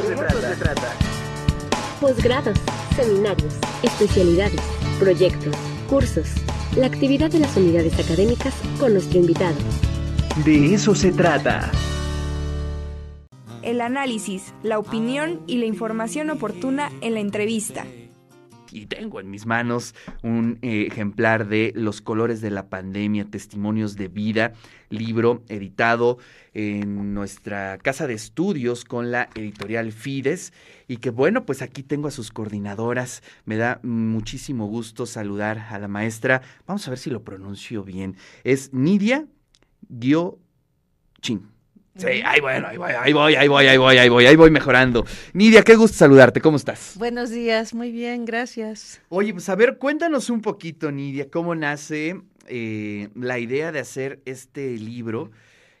eso, se, se trata. Posgrados, seminarios, especialidades, proyectos, cursos. La actividad de las unidades académicas con nuestro invitado. De eso se trata. El análisis, la opinión y la información oportuna en la entrevista y tengo en mis manos un eh, ejemplar de Los colores de la pandemia, testimonios de vida, libro editado en nuestra casa de estudios con la editorial Fides y que bueno, pues aquí tengo a sus coordinadoras. Me da muchísimo gusto saludar a la maestra. Vamos a ver si lo pronuncio bien. Es Nidia Gyo Chin. Sí, ahí bueno, ahí voy, ahí voy, ahí voy, ahí voy, ahí voy, ahí voy mejorando. Nidia, qué gusto saludarte, ¿cómo estás? Buenos días, muy bien, gracias. Oye, pues a ver, cuéntanos un poquito, Nidia, cómo nace eh, la idea de hacer este libro,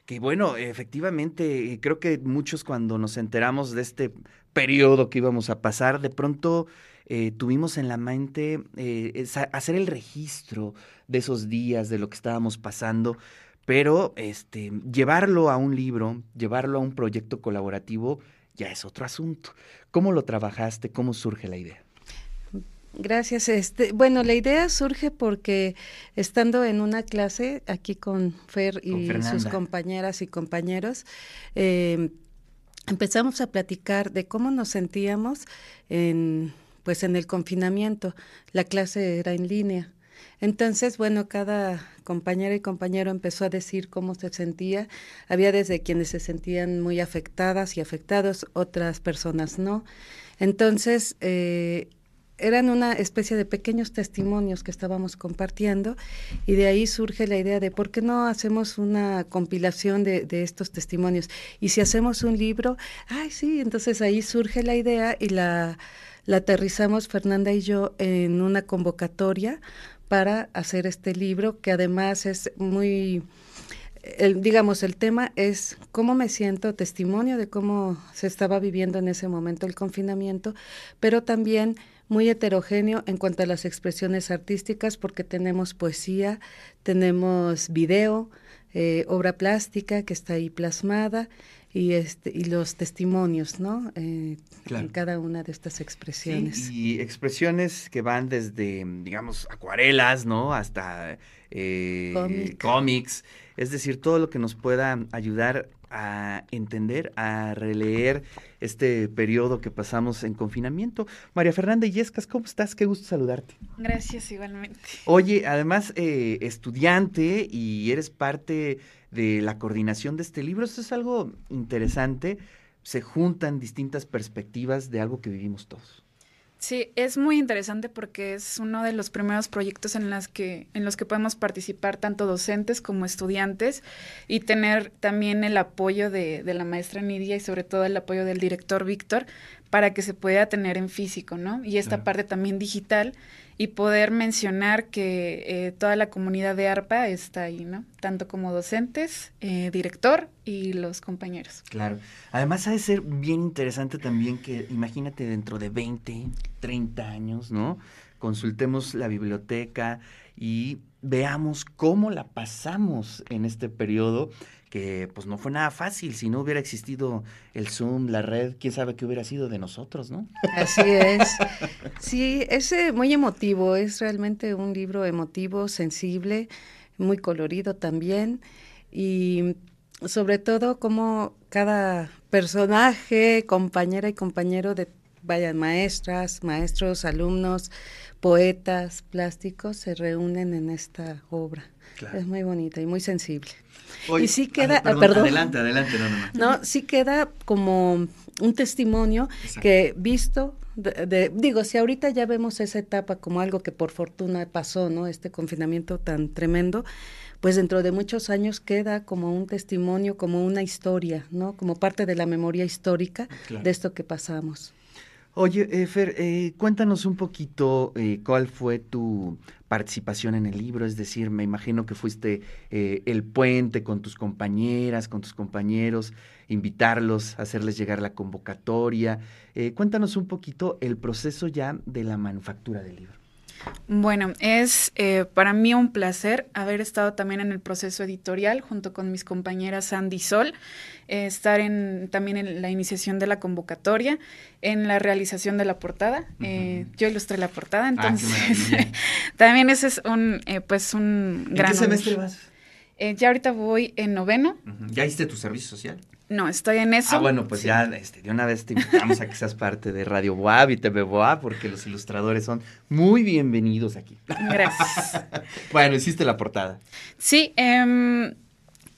que bueno, efectivamente, creo que muchos cuando nos enteramos de este periodo que íbamos a pasar, de pronto eh, tuvimos en la mente eh, hacer el registro de esos días, de lo que estábamos pasando pero este, llevarlo a un libro, llevarlo a un proyecto colaborativo, ya es otro asunto. ¿Cómo lo trabajaste? ¿Cómo surge la idea? Gracias. Este, bueno, la idea surge porque estando en una clase aquí con Fer y sus compañeras y compañeros, eh, empezamos a platicar de cómo nos sentíamos en, pues, en el confinamiento. La clase era en línea. Entonces, bueno, cada compañera y compañero empezó a decir cómo se sentía. Había desde quienes se sentían muy afectadas y afectados, otras personas no. Entonces, eh, eran una especie de pequeños testimonios que estábamos compartiendo y de ahí surge la idea de por qué no hacemos una compilación de, estos testimonios y si hacemos un libro, ay sí, entonces ahí surge la idea y la aterrizamos Fernanda y yo en una convocatoria para hacer este libro, que además es muy, el, digamos, el tema es cómo me siento, testimonio de cómo se estaba viviendo en ese momento el confinamiento, pero también muy heterogéneo en cuanto a las expresiones artísticas, porque tenemos poesía, tenemos video, eh, obra plástica que está ahí plasmada, y este y los testimonios, ¿no? Eh, en cada una de estas expresiones. y expresiones que van desde, digamos, acuarelas, ¿no? Hasta eh, cómics, es decir, todo lo que nos pueda ayudar a entender, a releer este periodo que pasamos en confinamiento. María Fernanda Yescas, ¿cómo estás? Qué gusto saludarte. Gracias, igualmente. Oye, además, eh, estudiante y eres parte de la coordinación de este libro. Esto es algo interesante. Se juntan distintas perspectivas de algo que vivimos todos. Sí, es muy interesante porque es uno de los primeros proyectos en, las que, en los que podemos participar tanto docentes como estudiantes y tener también el apoyo de, de la maestra Nidia y sobre todo el apoyo del director Víctor para que se pueda tener en físico, ¿no? Y esta parte también digital y poder mencionar que eh, toda la comunidad de ARPA está ahí, ¿no? Tanto como docentes, eh, director y los compañeros. Claro. Además ha de ser bien interesante también que, imagínate, dentro de 20, 30 años, ¿no? Consultemos la biblioteca y veamos cómo la pasamos en este periodo que pues no fue nada fácil. Si no hubiera existido el Zoom, la red, quién sabe qué hubiera sido de nosotros, ¿no? Así es. Sí, es muy emotivo, es realmente un libro emotivo, sensible, muy colorido también. Y sobre todo como cada personaje, compañera y compañero de, vayan, maestras, maestros, alumnos, poetas, plásticos, se reúnen en esta obra. Es muy bonita y muy sensible y sí queda, perdón, adelante, adelante, no, no, no. No, sí queda como un testimonio que visto, de, digo, si ahorita ya vemos esa etapa como algo que por fortuna pasó, ¿no? Este confinamiento tan tremendo, pues dentro de muchos años queda como un testimonio, como una historia, ¿no? Como parte de la memoria histórica de esto que pasamos. Oye, eh, Fer, eh, cuéntanos un poquito eh, cuál fue tu participación en el libro, es decir, me imagino que fuiste el puente con tus compañeras, con tus compañeros, invitarlos, hacerles llegar la convocatoria. cuéntanos un poquito el proceso ya de la manufactura del libro. Bueno, es eh, para mí un placer haber estado también en el proceso editorial junto con mis compañeras Sandy Sol, eh, estar en, también en la iniciación de la convocatoria, en la realización de la portada. Eh, yo ilustré la portada, ah, entonces también ese es un, pues un gran... ¿En qué semestre vas? ya ahorita voy en noveno. ¿Ya hiciste tu servicio social? No, estoy en eso. Ah, bueno, pues ya este, de una vez te invitamos a que seas parte de Radio Boab y TV Boab, porque los ilustradores son muy bienvenidos aquí. Gracias. bueno, hiciste la portada. Sí, eh,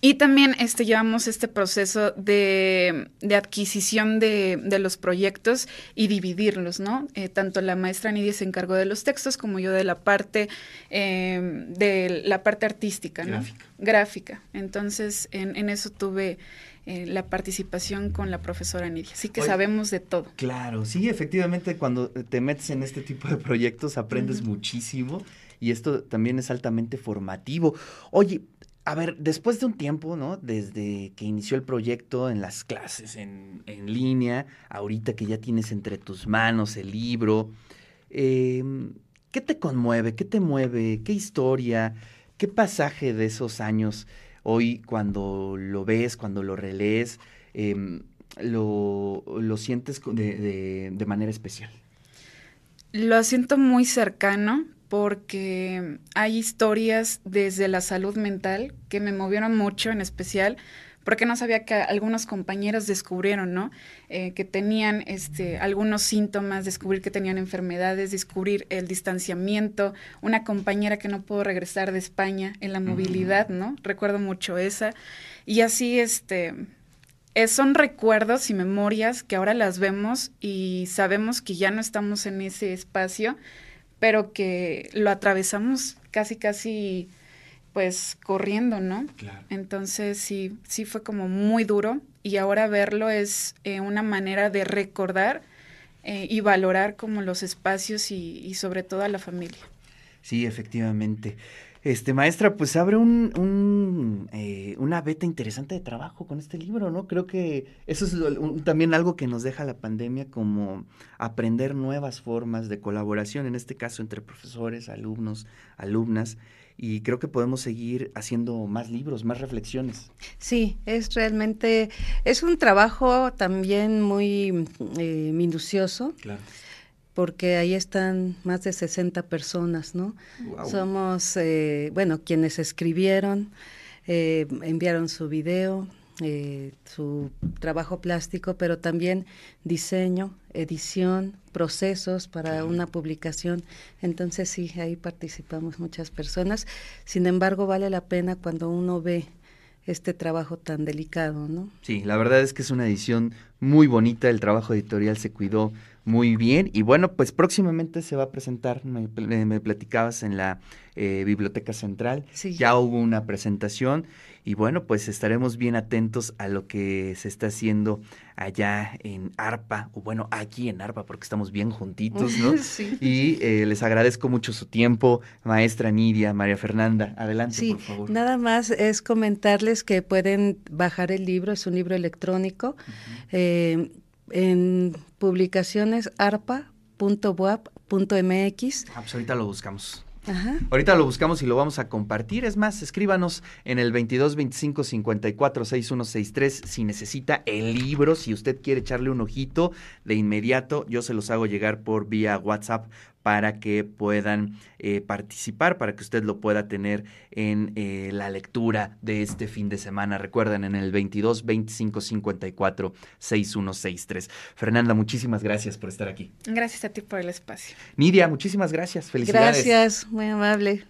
y también este, llevamos este proceso de, adquisición de, los proyectos y dividirlos, ¿no? Eh, tanto la maestra Nidia se encargó de los textos como yo de la parte, em, de la parte artística, ¿no? Gráfica. Gráfica. Entonces, en, eso tuve eh, la participación con la profesora Nidia. Así que sabemos de todo. Claro, sí, efectivamente, cuando te metes en este tipo de proyectos aprendes muchísimo y esto también es altamente formativo. Oye, a ver, después de un tiempo, ¿no? Desde que inició el proyecto en las clases en, línea, ahorita que ya tienes entre tus manos el libro, em, ¿qué te conmueve? ¿Qué te mueve? ¿Qué historia? ¿Qué pasaje de esos años hoy cuando lo ves, cuando lo relees, em, lo, sientes de, de manera especial? Lo siento muy cercano porque hay historias desde la salud mental que me movieron mucho, en especial porque no sabía que algunos compañeros descubrieron, ¿no? Eh, que tenían este, algunos síntomas, descubrir que tenían enfermedades, descubrir el distanciamiento, una compañera que no pudo regresar de España en la movilidad, ¿no? Recuerdo mucho esa. Y así, este, eh, son recuerdos y memorias que ahora las vemos y sabemos que ya no estamos en ese espacio, pero que lo atravesamos casi, casi, pues corriendo, ¿no? Claro. Entonces sí, sí fue como muy duro y ahora verlo es eh, una manera de recordar eh, y valorar como los espacios y, y sobre todo a la familia. Sí, efectivamente. Este, maestra, pues abre un, eh, una beta interesante de trabajo con este libro, ¿no? Creo que eso es también algo que nos deja la pandemia, como aprender nuevas formas de colaboración, en este caso entre profesores, alumnos, alumnas, y creo que podemos seguir haciendo más libros, más reflexiones. Sí, es realmente, es un trabajo también muy eh, minucioso. Claro porque ahí están más de 60 personas, ¿no? Somos, eh, bueno, quienes escribieron, eh, enviaron su video, eh, su trabajo plástico, pero también diseño, edición, procesos para una publicación. Entonces sí, ahí participamos muchas personas. Sin embargo, vale la pena cuando uno ve este trabajo tan delicado, ¿no? Sí, la verdad es que es una edición muy bonita, el trabajo editorial se cuidó muy bien. Y bueno, pues próximamente se va a presentar, me, me platicabas en la eh, Biblioteca Central. Ya hubo una presentación y bueno, pues estaremos bien atentos a lo que se está haciendo allá en ARPA, o bueno, aquí en ARPA, porque estamos bien juntitos, ¿no? sí. Y eh, les agradezco mucho su tiempo, maestra Nidia, María Fernanda. Adelante, por favor. Nada más es comentarles que pueden bajar el libro, es un libro electrónico en publicaciones arpa.boap.mx. Ah, pues ahorita lo buscamos. Ajá. Ahorita lo buscamos y lo vamos a compartir. Es más, escríbanos en el 22 25 54 6163 si necesita el libro, si usted quiere echarle un ojito de inmediato, yo se los hago llegar por vía WhatsApp para que puedan eh, participar, para que usted lo pueda tener en eh, la lectura de este fin de semana. Recuerden, en el 22 25 54 6163. Fernanda, muchísimas gracias por estar aquí. Gracias a ti por el espacio. Nidia, muchísimas gracias. Felicidades. Gracias, muy amable.